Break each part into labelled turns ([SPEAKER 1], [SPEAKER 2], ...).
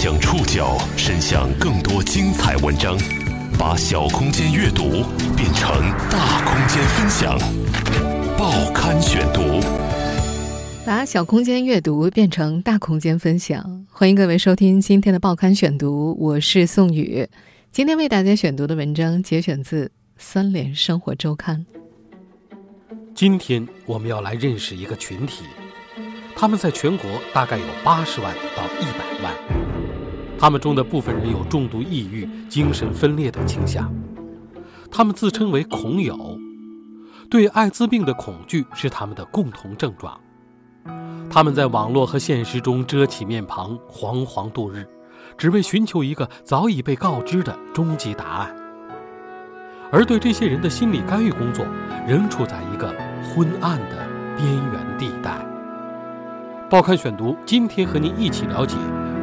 [SPEAKER 1] 将触角伸向更多精彩文章，把小空间阅读变成大空间分享。报刊选读，
[SPEAKER 2] 把小空间阅读变成大空间分享。欢迎各位收听今天的报刊选读，我是宋宇。今天为大家选读的文章节选自《三联生活周刊》。
[SPEAKER 3] 今天我们要来认识一个群体。他们在全国大概有八十万到一百万，他们中的部分人有重度抑郁、精神分裂等倾向。他们自称为“恐友”，对艾滋病的恐惧是他们的共同症状。他们在网络和现实中遮起面庞，惶惶度日，只为寻求一个早已被告知的终极答案。而对这些人的心理干预工作，仍处在一个昏暗的边缘地带。报刊选读，今天和您一起了解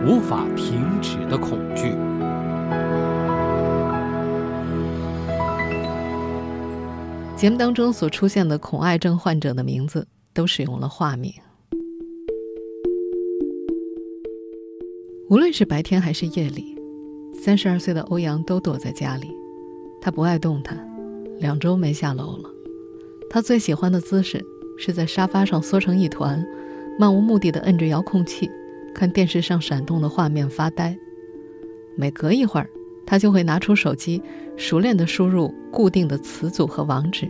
[SPEAKER 3] 无法停止的恐惧。
[SPEAKER 2] 节目当中所出现的恐艾症患者的名字都使用了化名。无论是白天还是夜里，三十二岁的欧阳都躲在家里。他不爱动弹，两周没下楼了。他最喜欢的姿势是在沙发上缩成一团。漫无目的的摁着遥控器，看电视上闪动的画面发呆。每隔一会儿，他就会拿出手机，熟练地输入固定的词组和网址，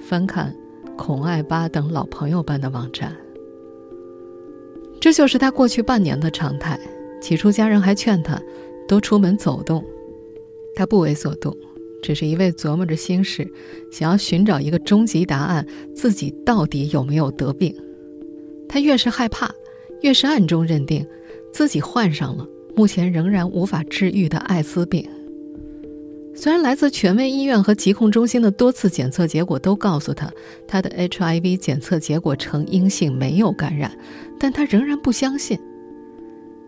[SPEAKER 2] 翻看孔爱巴等老朋友般的网站。这就是他过去半年的常态。起初，家人还劝他多出门走动，他不为所动，只是一味琢磨着心事，想要寻找一个终极答案：自己到底有没有得病？他越是害怕，越是暗中认定自己患上了目前仍然无法治愈的艾滋病。虽然来自权威医院和疾控中心的多次检测结果都告诉他他的 HIV 检测结果呈阴性，没有感染，但他仍然不相信。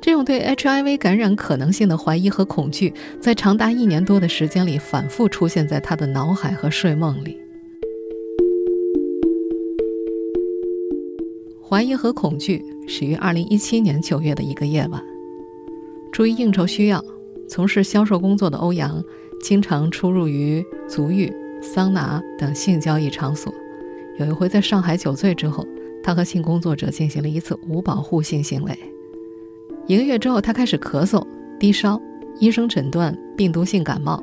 [SPEAKER 2] 这种对 HIV 感染可能性的怀疑和恐惧，在长达一年多的时间里反复出现在他的脑海和睡梦里。怀疑和恐惧始于二零一七年九月的一个夜晚。出于应酬需要，从事销售工作的欧阳，经常出入于足浴、桑拿等性交易场所。有一回在上海酒醉之后，他和性工作者进行了一次无保护性行为。一个月之后，他开始咳嗽、低烧，医生诊断病毒性感冒。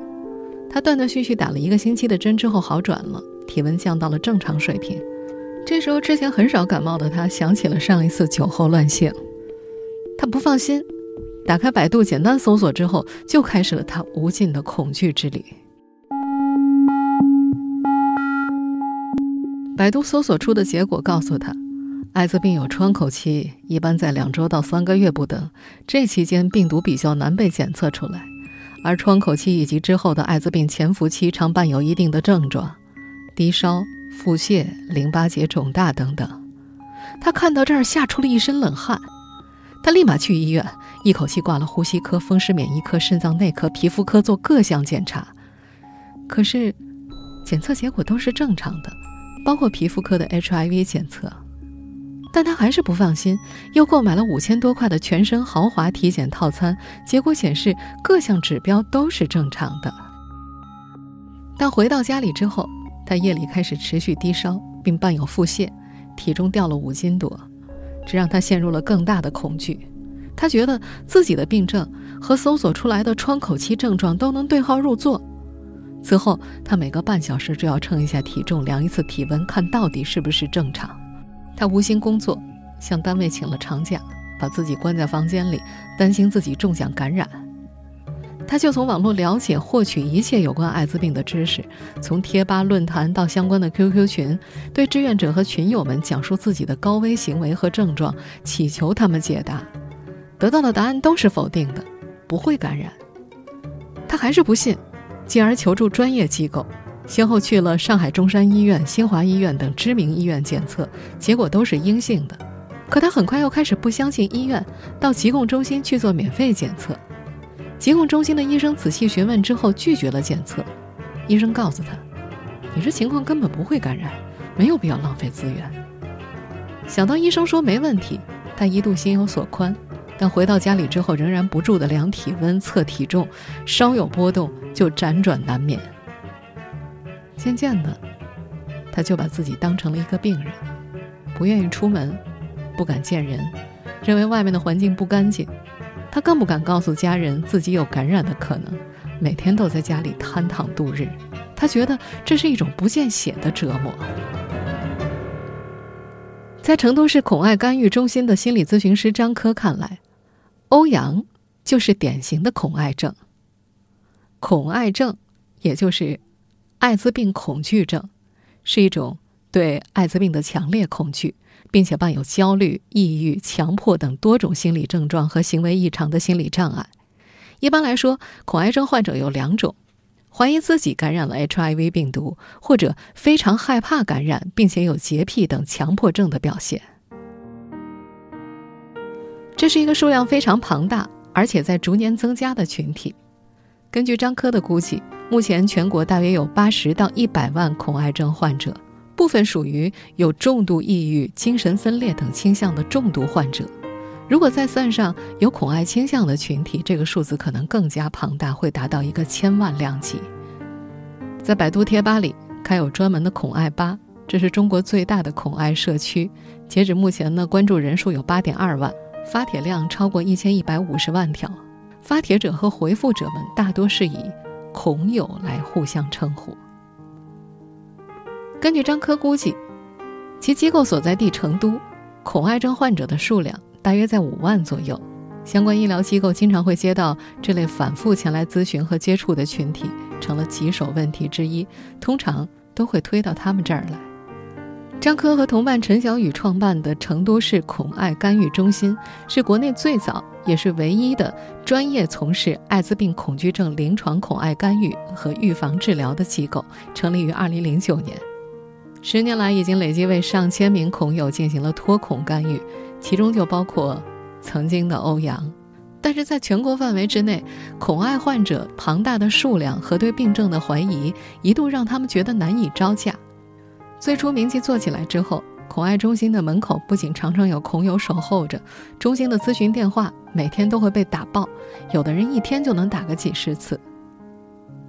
[SPEAKER 2] 他断断续续打了一个星期的针之后好转了，体温降到了正常水平。这时候，之前很少感冒的他想起了上一次酒后乱性，他不放心，打开百度简单搜索之后，就开始了他无尽的恐惧之旅。百度搜索出的结果告诉他，艾滋病有窗口期，一般在两周到三个月不等，这期间病毒比较难被检测出来，而窗口期以及之后的艾滋病潜伏期常伴有一定的症状，低烧。腹泻、淋巴结肿大等等，他看到这儿吓出了一身冷汗。他立马去医院，一口气挂了呼吸科、风湿免疫科、肾脏内科、皮肤科做各项检查。可是，检测结果都是正常的，包括皮肤科的 HIV 检测。但他还是不放心，又购买了五千多块的全身豪华体检套餐，结果显示各项指标都是正常的。但回到家里之后，他夜里开始持续低烧，并伴有腹泻，体重掉了五斤多，这让他陷入了更大的恐惧。他觉得自己的病症和搜索出来的窗口期症状都能对号入座。此后，他每隔半小时就要称一下体重，量一次体温，看到底是不是正常。他无心工作，向单位请了长假，把自己关在房间里，担心自己中奖感染。他就从网络了解、获取一切有关艾滋病的知识，从贴吧、论坛到相关的 QQ 群，对志愿者和群友们讲述自己的高危行为和症状，祈求他们解答。得到的答案都是否定的，不会感染。他还是不信，进而求助专业机构，先后去了上海中山医院、新华医院等知名医院检测，结果都是阴性的。可他很快又开始不相信医院，到疾控中心去做免费检测。疾控中心的医生仔细询问之后，拒绝了检测。医生告诉他：“你这情况根本不会感染，没有必要浪费资源。”想到医生说没问题，他一度心有所宽，但回到家里之后仍然不住的量体温、测体重，稍有波动就辗转难眠。渐渐的，他就把自己当成了一个病人，不愿意出门，不敢见人，认为外面的环境不干净。他更不敢告诉家人自己有感染的可能，每天都在家里瘫躺度日。他觉得这是一种不见血的折磨。在成都市恐爱干预中心的心理咨询师张科看来，欧阳就是典型的恐爱症。恐爱症，也就是艾滋病恐惧症，是一种对艾滋病的强烈恐惧。并且伴有焦虑、抑郁、强迫等多种心理症状和行为异常的心理障碍。一般来说，恐癌症患者有两种：怀疑自己感染了 HIV 病毒，或者非常害怕感染，并且有洁癖等强迫症的表现。这是一个数量非常庞大，而且在逐年增加的群体。根据张科的估计，目前全国大约有八十到一百万恐癌症患者。部分属于有重度抑郁、精神分裂等倾向的重度患者。如果再算上有恐爱倾向的群体，这个数字可能更加庞大，会达到一个千万量级。在百度贴吧里开有专门的恐爱吧，这是中国最大的恐爱社区。截止目前呢，关注人数有八点二万，发帖量超过一千一百五十万条。发帖者和回复者们大多是以“恐友”来互相称呼。根据张科估计，其机构所在地成都，恐爱症患者的数量大约在五万左右。相关医疗机构经常会接到这类反复前来咨询和接触的群体，成了棘手问题之一。通常都会推到他们这儿来。张科和同伴陈小雨创办的成都市恐爱干预中心，是国内最早也是唯一的专业从事艾滋病恐惧症临床恐爱干预和预防治疗的机构，成立于二零零九年。十年来，已经累计为上千名恐友进行了脱恐干预，其中就包括曾经的欧阳。但是，在全国范围之内，恐爱患者庞大的数量和对病症的怀疑，一度让他们觉得难以招架。最初名气做起来之后，恐爱中心的门口不仅常常有恐友守候着，中心的咨询电话每天都会被打爆，有的人一天就能打个几十次。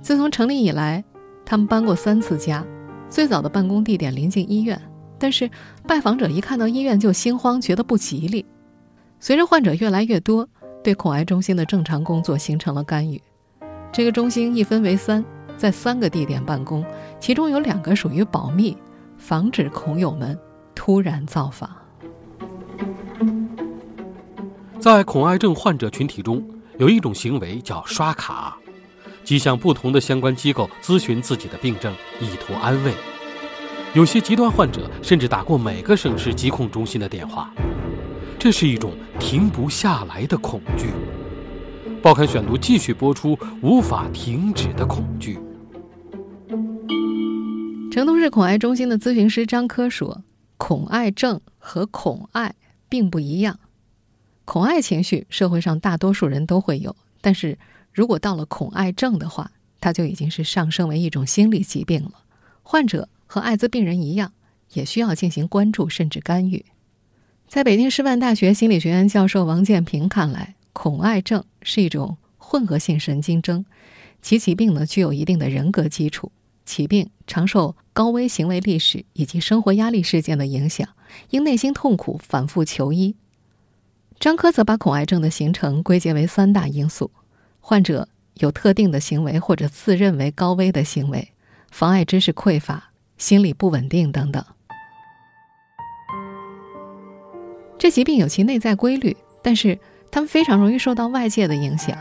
[SPEAKER 2] 自从成立以来，他们搬过三次家。最早的办公地点临近医院，但是拜访者一看到医院就心慌，觉得不吉利。随着患者越来越多，对恐癌中心的正常工作形成了干预。这个中心一分为三，在三个地点办公，其中有两个属于保密，防止恐友们突然造访。
[SPEAKER 3] 在恐癌症患者群体中，有一种行为叫刷卡。即向不同的相关机构咨询自己的病症，以图安慰。有些极端患者甚至打过每个省市疾控中心的电话。这是一种停不下来的恐惧。报刊选读继续播出：无法停止的恐惧。
[SPEAKER 2] 成都市恐爱中心的咨询师张科说：“恐爱症和恐爱并不一样。恐爱情绪，社会上大多数人都会有，但是。”如果到了恐爱症的话，它就已经是上升为一种心理疾病了。患者和艾滋病人一样，也需要进行关注甚至干预。在北京师范大学心理学院教授王建平看来，恐爱症是一种混合性神经症，其疾病呢具有一定的人格基础，起病常受高危行为历史以及生活压力事件的影响，因内心痛苦反复求医。张科则把恐爱症的形成归结为三大因素。患者有特定的行为或者自认为高危的行为，妨碍知识匮乏、心理不稳定等等。这疾病有其内在规律，但是他们非常容易受到外界的影响。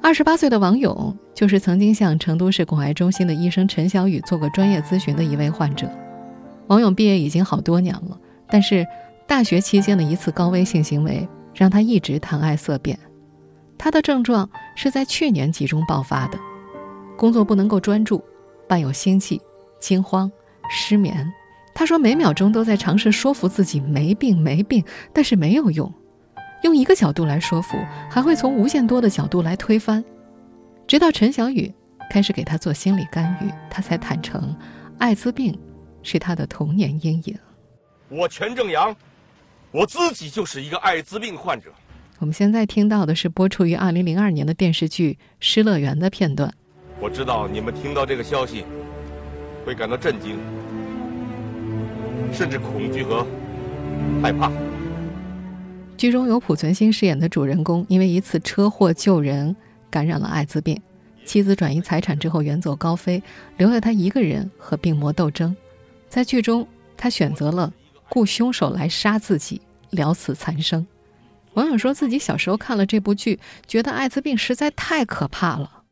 [SPEAKER 2] 二十八岁的王勇就是曾经向成都市恐癌中心的医生陈小雨做过专业咨询的一位患者。王勇毕业已经好多年了，但是大学期间的一次高危性行为让他一直谈爱色变。他的症状是在去年集中爆发的，工作不能够专注，伴有心悸、惊慌、失眠。他说每秒钟都在尝试说服自己没病没病，但是没有用。用一个角度来说服，还会从无限多的角度来推翻。直到陈小雨开始给他做心理干预，他才坦诚，艾滋病是他的童年阴影。
[SPEAKER 4] 我全正阳，我自己就是一个艾滋病患者。
[SPEAKER 2] 我们现在听到的是播出于二零零二年的电视剧《失乐园》的片段。
[SPEAKER 4] 我知道你们听到这个消息会感到震惊，甚至恐惧和害怕。
[SPEAKER 2] 剧中由濮存昕饰演的主人公，因为一次车祸救人，感染了艾滋病，妻子转移财产之后远走高飞，留下他一个人和病魔斗争。在剧中，他选择了雇凶手来杀自己，了此残生。网友说自己小时候看了这部剧，觉得艾滋病实在太可怕了。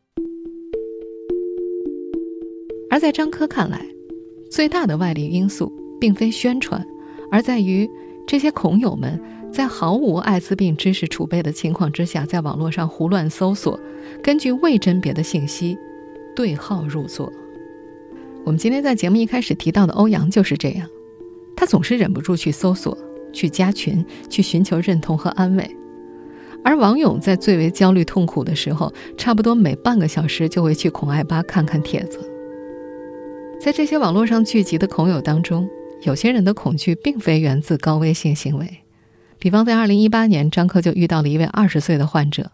[SPEAKER 2] 而在张科看来，最大的外力因素并非宣传，而在于这些孔友们在毫无艾滋病知识储备的情况之下，在网络上胡乱搜索，根据未甄别的信息对号入座。我们今天在节目一开始提到的欧阳就是这样，他总是忍不住去搜索。去加群，去寻求认同和安慰，而王勇在最为焦虑痛苦的时候，差不多每半个小时就会去孔爱吧看看帖子。在这些网络上聚集的孔友当中，有些人的恐惧并非源自高危性行为，比方在二零一八年，张科就遇到了一位二十岁的患者，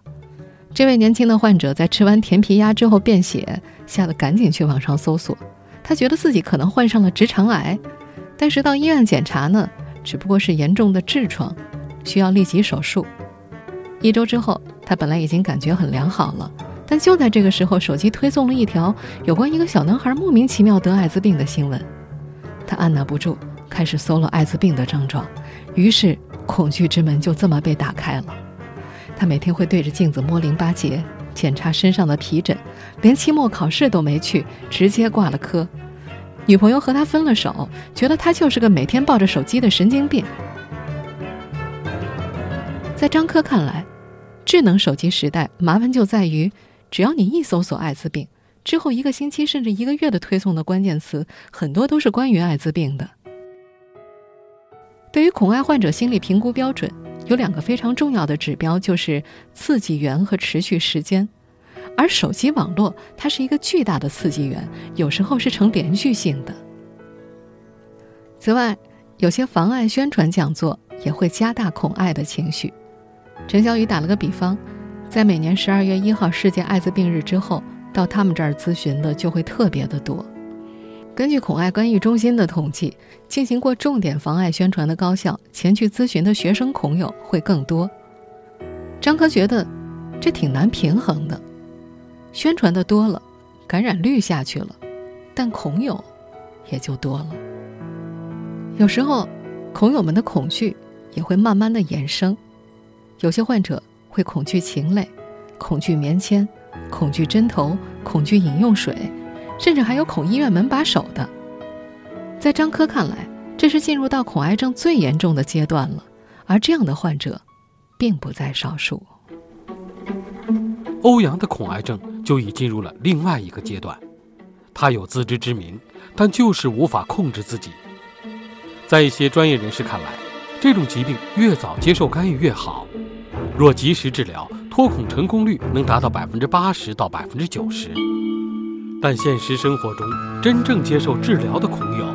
[SPEAKER 2] 这位年轻的患者在吃完甜皮鸭之后便血，吓得赶紧去网上搜索，他觉得自己可能患上了直肠癌，但是到医院检查呢。只不过是严重的痔疮，需要立即手术。一周之后，他本来已经感觉很良好了，但就在这个时候，手机推送了一条有关一个小男孩莫名其妙得艾滋病的新闻。他按捺不住，开始搜了艾滋病的症状，于是恐惧之门就这么被打开了。他每天会对着镜子摸淋巴结，检查身上的皮疹，连期末考试都没去，直接挂了科。女朋友和他分了手，觉得他就是个每天抱着手机的神经病。在张科看来，智能手机时代麻烦就在于，只要你一搜索艾滋病，之后一个星期甚至一个月的推送的关键词，很多都是关于艾滋病的。对于恐艾患者心理评估标准，有两个非常重要的指标，就是刺激源和持续时间。而手机网络，它是一个巨大的刺激源，有时候是呈连续性的。此外，有些妨碍宣传讲座也会加大恐艾的情绪。陈小雨打了个比方，在每年十二月一号世界艾滋病日之后，到他们这儿咨询的就会特别的多。根据恐艾干预中心的统计，进行过重点防艾宣传的高校，前去咨询的学生恐友会更多。张科觉得，这挺难平衡的。宣传的多了，感染率下去了，但恐友也就多了。有时候，恐友们的恐惧也会慢慢的衍生。有些患者会恐惧禽类，恐惧棉签，恐惧针头，恐惧饮用水，甚至还有恐医院门把手的。在张科看来，这是进入到恐癌症最严重的阶段了，而这样的患者，并不在少数。
[SPEAKER 3] 欧阳的恐癌症。就已进入了另外一个阶段，他有自知之明，但就是无法控制自己。在一些专业人士看来，这种疾病越早接受干预越好，若及时治疗，脱孔成功率能达到百分之八十到百分之九十。但现实生活中，真正接受治疗的孔友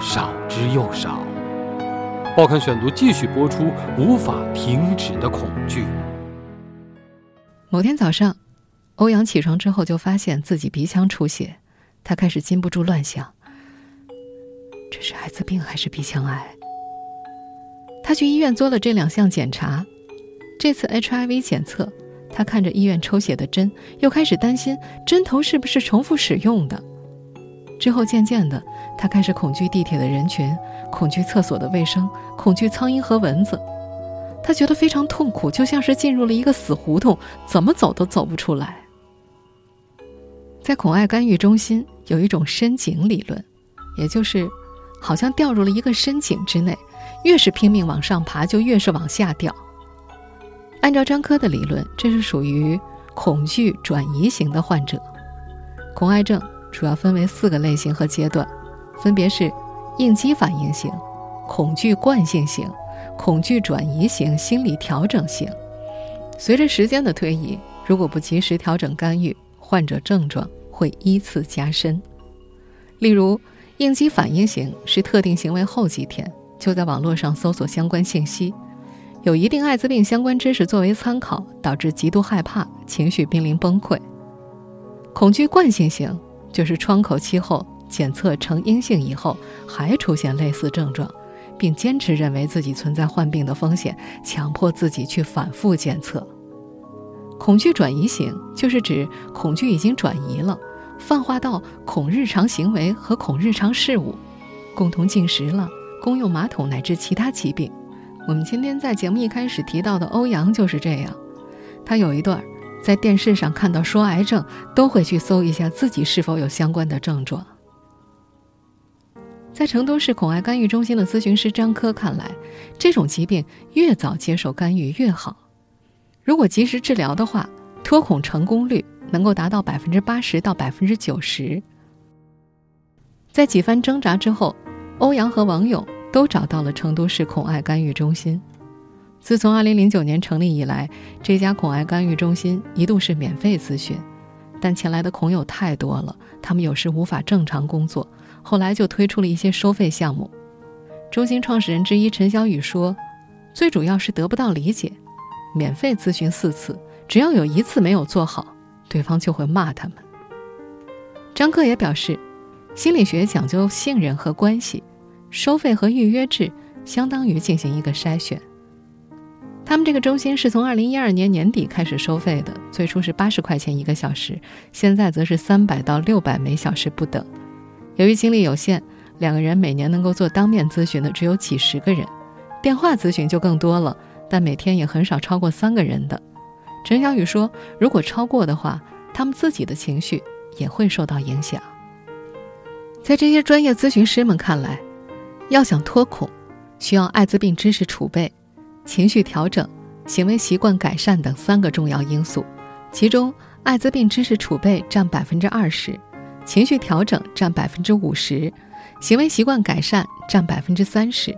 [SPEAKER 3] 少之又少。报刊选读继续播出：无法停止的恐惧。
[SPEAKER 2] 某天早上。欧阳起床之后，就发现自己鼻腔出血，他开始禁不住乱想：这是艾滋病还是鼻腔癌？他去医院做了这两项检查，这次 HIV 检测，他看着医院抽血的针，又开始担心针头是不是重复使用的。之后渐渐的，他开始恐惧地铁的人群，恐惧厕所的卫生，恐惧苍蝇和蚊子。他觉得非常痛苦，就像是进入了一个死胡同，怎么走都走不出来。在恐艾干预中心有一种深井理论，也就是好像掉入了一个深井之内，越是拼命往上爬，就越是往下掉。按照张科的理论，这是属于恐惧转移型的患者。恐艾症主要分为四个类型和阶段，分别是应激反应型、恐惧惯性型、恐惧转移型、心理调整型。随着时间的推移，如果不及时调整干预，患者症状。会依次加深，例如应激反应型是特定行为后几天就在网络上搜索相关信息，有一定艾滋病相关知识作为参考，导致极度害怕，情绪濒临崩溃。恐惧惯性型就是窗口期后检测呈阴性以后，还出现类似症状，并坚持认为自己存在患病的风险，强迫自己去反复检测。恐惧转移型就是指恐惧已经转移了，泛化到恐日常行为和恐日常事物，共同进食了，公用马桶乃至其他疾病。我们今天在节目一开始提到的欧阳就是这样，他有一段在电视上看到说癌症，都会去搜一下自己是否有相关的症状。在成都市恐癌干预中心的咨询师张科看来，这种疾病越早接受干预越好。如果及时治疗的话，脱孔成功率能够达到百分之八十到百分之九十。在几番挣扎之后，欧阳和王勇都找到了成都市恐爱干预中心。自从二零零九年成立以来，这家恐爱干预中心一度是免费咨询，但前来的恐友太多了，他们有时无法正常工作，后来就推出了一些收费项目。中心创始人之一陈小雨说：“最主要是得不到理解。”免费咨询四次，只要有一次没有做好，对方就会骂他们。张克也表示，心理学讲究信任和关系，收费和预约制相当于进行一个筛选。他们这个中心是从二零一二年年底开始收费的，最初是八十块钱一个小时，现在则是三百到六百每小时不等。由于精力有限，两个人每年能够做当面咨询的只有几十个人，电话咨询就更多了。但每天也很少超过三个人的，陈小雨说：“如果超过的话，他们自己的情绪也会受到影响。”在这些专业咨询师们看来，要想脱恐，需要艾滋病知识储备、情绪调整、行为习惯改善等三个重要因素，其中艾滋病知识储备占百分之二十，情绪调整占百分之五十，行为习惯改善占百分之三十。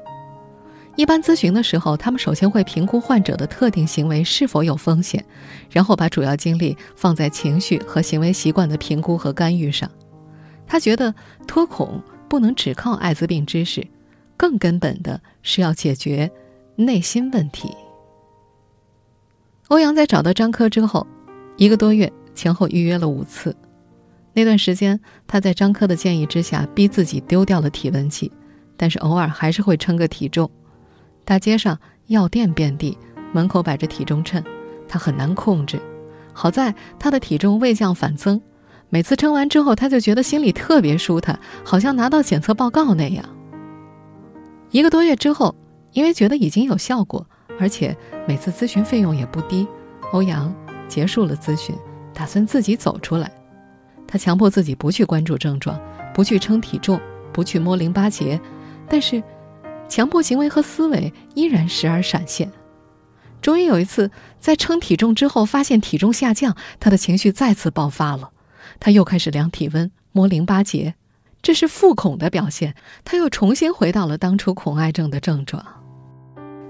[SPEAKER 2] 一般咨询的时候，他们首先会评估患者的特定行为是否有风险，然后把主要精力放在情绪和行为习惯的评估和干预上。他觉得脱恐不能只靠艾滋病知识，更根本的是要解决内心问题。欧阳在找到张科之后，一个多月前后预约了五次。那段时间，他在张科的建议之下，逼自己丢掉了体温计，但是偶尔还是会称个体重。大街上药店遍地，门口摆着体重秤，他很难控制。好在他的体重未降反增，每次称完之后，他就觉得心里特别舒坦，好像拿到检测报告那样。一个多月之后，因为觉得已经有效果，而且每次咨询费用也不低，欧阳结束了咨询，打算自己走出来。他强迫自己不去关注症状，不去称体重，不去摸淋巴结，但是。强迫行为和思维依然时而闪现。终于有一次，在称体重之后，发现体重下降，他的情绪再次爆发了。他又开始量体温、摸淋巴结，这是复恐的表现。他又重新回到了当初恐癌症的症状。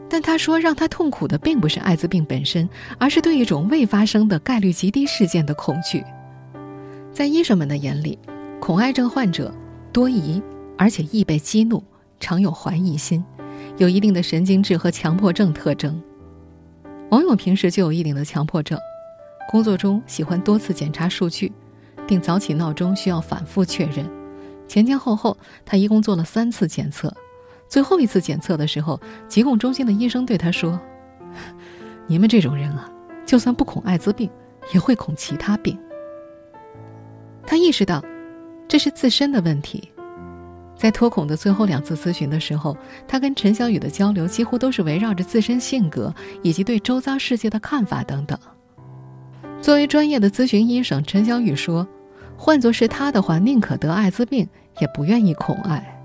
[SPEAKER 2] 但他说，让他痛苦的并不是艾滋病本身，而是对一种未发生的概率极低事件的恐惧。在医生们的眼里，恐癌症患者多疑，而且易被激怒。常有怀疑心，有一定的神经质和强迫症特征。王勇平时就有一定的强迫症，工作中喜欢多次检查数据，定早起闹钟需要反复确认。前前后后，他一共做了三次检测。最后一次检测的时候，疾控中心的医生对他说：“你们这种人啊，就算不恐艾滋病，也会恐其他病。”他意识到，这是自身的问题。在脱孔的最后两次咨询的时候，他跟陈小雨的交流几乎都是围绕着自身性格以及对周遭世界的看法等等。作为专业的咨询医生，陈小雨说：“换作是他的话，宁可得艾滋病，也不愿意恐艾。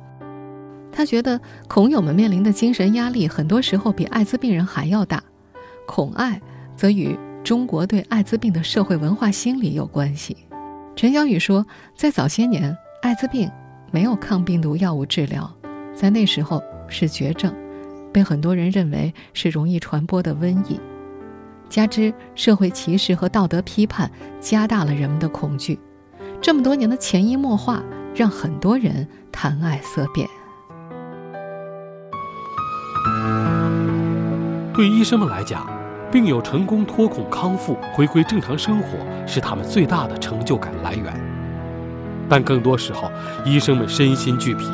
[SPEAKER 2] 他觉得孔友们面临的精神压力很多时候比艾滋病人还要大，恐艾则与中国对艾滋病的社会文化心理有关系。”陈小雨说：“在早些年，艾滋病。”没有抗病毒药物治疗，在那时候是绝症，被很多人认为是容易传播的瘟疫。加之社会歧视和道德批判，加大了人们的恐惧。这么多年的潜移默化，让很多人谈爱色变。
[SPEAKER 3] 对医生们来讲，病友成功脱孔康复、回归正常生活，是他们最大的成就感来源。但更多时候，医生们身心俱疲，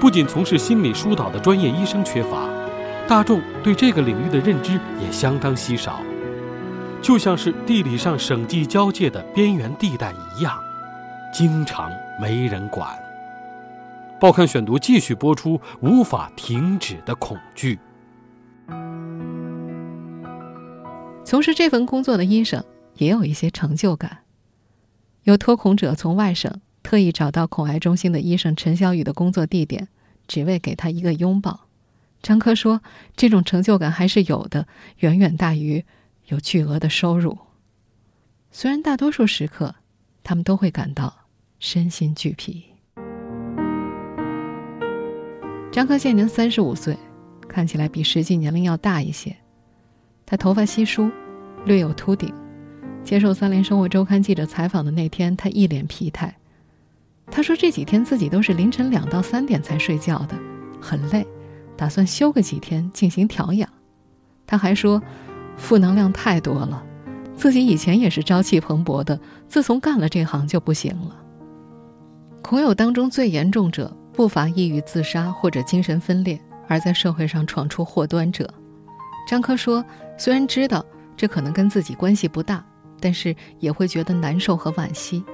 [SPEAKER 3] 不仅从事心理疏导的专业医生缺乏，大众对这个领域的认知也相当稀少，就像是地理上省际交界的边缘地带一样，经常没人管。报刊选读继续播出：无法停止的恐惧。
[SPEAKER 2] 从事这份工作的医生也有一些成就感，有脱孔者从外省。特意找到恐癌中心的医生陈小雨的工作地点，只为给他一个拥抱。张科说：“这种成就感还是有的，远远大于有巨额的收入。虽然大多数时刻，他们都会感到身心俱疲。”张科现年三十五岁，看起来比实际年龄要大一些。他头发稀疏，略有秃顶。接受《三联生活周刊》记者采访的那天，他一脸疲态。他说：“这几天自己都是凌晨两到三点才睡觉的，很累，打算休个几天进行调养。”他还说：“负能量太多了，自己以前也是朝气蓬勃的，自从干了这行就不行了。”恐友当中最严重者不乏抑郁自杀或者精神分裂，而在社会上闯出祸端者。张科说：“虽然知道这可能跟自己关系不大，但是也会觉得难受和惋惜。”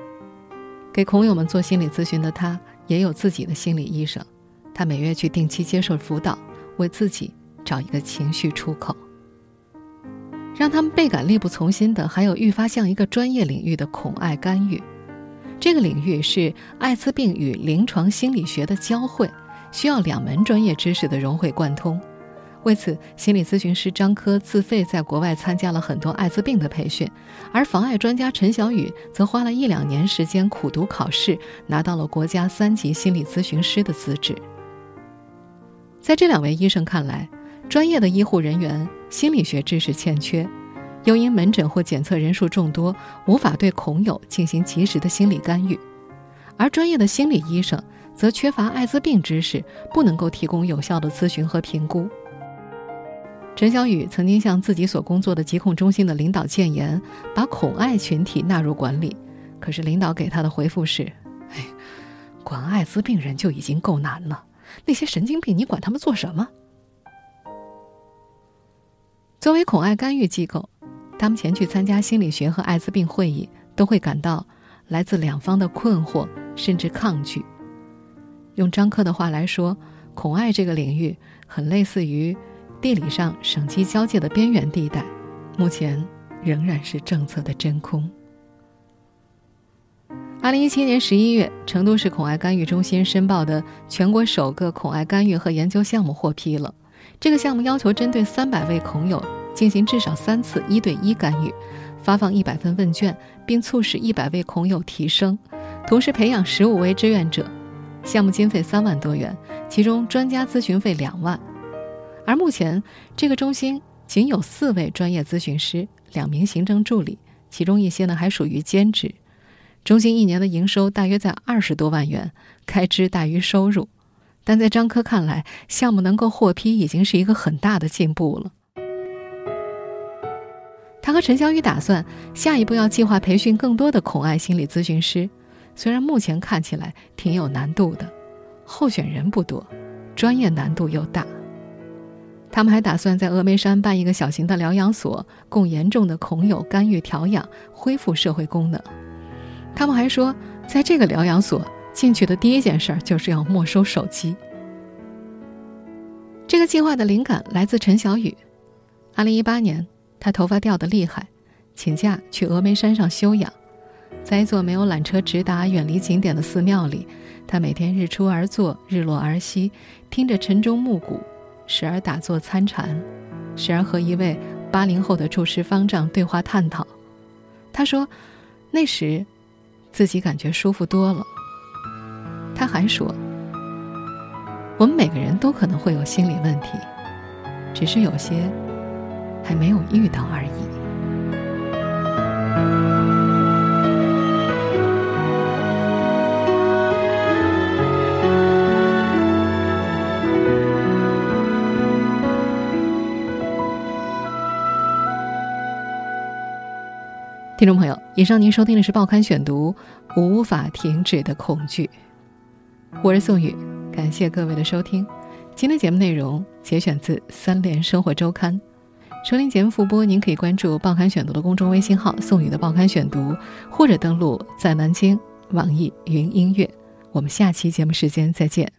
[SPEAKER 2] 给孔友们做心理咨询的他，也有自己的心理医生。他每月去定期接受辅导，为自己找一个情绪出口。让他们倍感力不从心的，还有愈发像一个专业领域的恐爱干预。这个领域是艾滋病与临床心理学的交汇，需要两门专业知识的融会贯通。为此，心理咨询师张科自费在国外参加了很多艾滋病的培训，而防艾专家陈小雨则花了一两年时间苦读考试，拿到了国家三级心理咨询师的资质。在这两位医生看来，专业的医护人员心理学知识欠缺，又因门诊或检测人数众多，无法对孔友进行及时的心理干预；而专业的心理医生则缺乏艾滋病知识，不能够提供有效的咨询和评估。陈小雨曾经向自己所工作的疾控中心的领导建言，把恐艾群体纳入管理。可是领导给他的回复是：“哎，管艾滋病人就已经够难了，那些神经病你管他们做什么？”作为恐艾干预机构，他们前去参加心理学和艾滋病会议，都会感到来自两方的困惑甚至抗拒。用张科的话来说，恐艾这个领域很类似于。地理上省级交界的边缘地带，目前仍然是政策的真空。二零一七年十一月，成都市恐艾干预中心申报的全国首个恐艾干预和研究项目获批了。这个项目要求针对三百位恐友进行至少三次一对一干预，发放一百份问卷，并促使一百位恐友提升，同时培养十五位志愿者。项目经费三万多元，其中专家咨询费两万。而目前，这个中心仅有四位专业咨询师，两名行政助理，其中一些呢还属于兼职。中心一年的营收大约在二十多万元，开支大于收入。但在张科看来，项目能够获批已经是一个很大的进步了。他和陈小雨打算下一步要计划培训更多的恐爱心理咨询师，虽然目前看起来挺有难度的，候选人不多，专业难度又大。他们还打算在峨眉山办一个小型的疗养所，供严重的孔友干预调养，恢复社会功能。他们还说，在这个疗养所进去的第一件事就是要没收手机。这个计划的灵感来自陈小雨。二零一八年，他头发掉得厉害，请假去峨眉山上休养。在一座没有缆车直达、远离景点的寺庙里，他每天日出而作，日落而息，听着晨钟暮鼓。时而打坐参禅，时而和一位八零后的住持方丈对话探讨。他说：“那时，自己感觉舒服多了。”他还说：“我们每个人都可能会有心理问题，只是有些还没有遇到而已。”听众朋友，以上您收听的是《报刊选读》，无法停止的恐惧。我是宋宇，感谢各位的收听。今天节目内容节选自《三联生活周刊》。收听节目复播，您可以关注《报刊选读》的公众微信号“宋宇的报刊选读”，或者登录在南京网易云音乐。我们下期节目时间再见。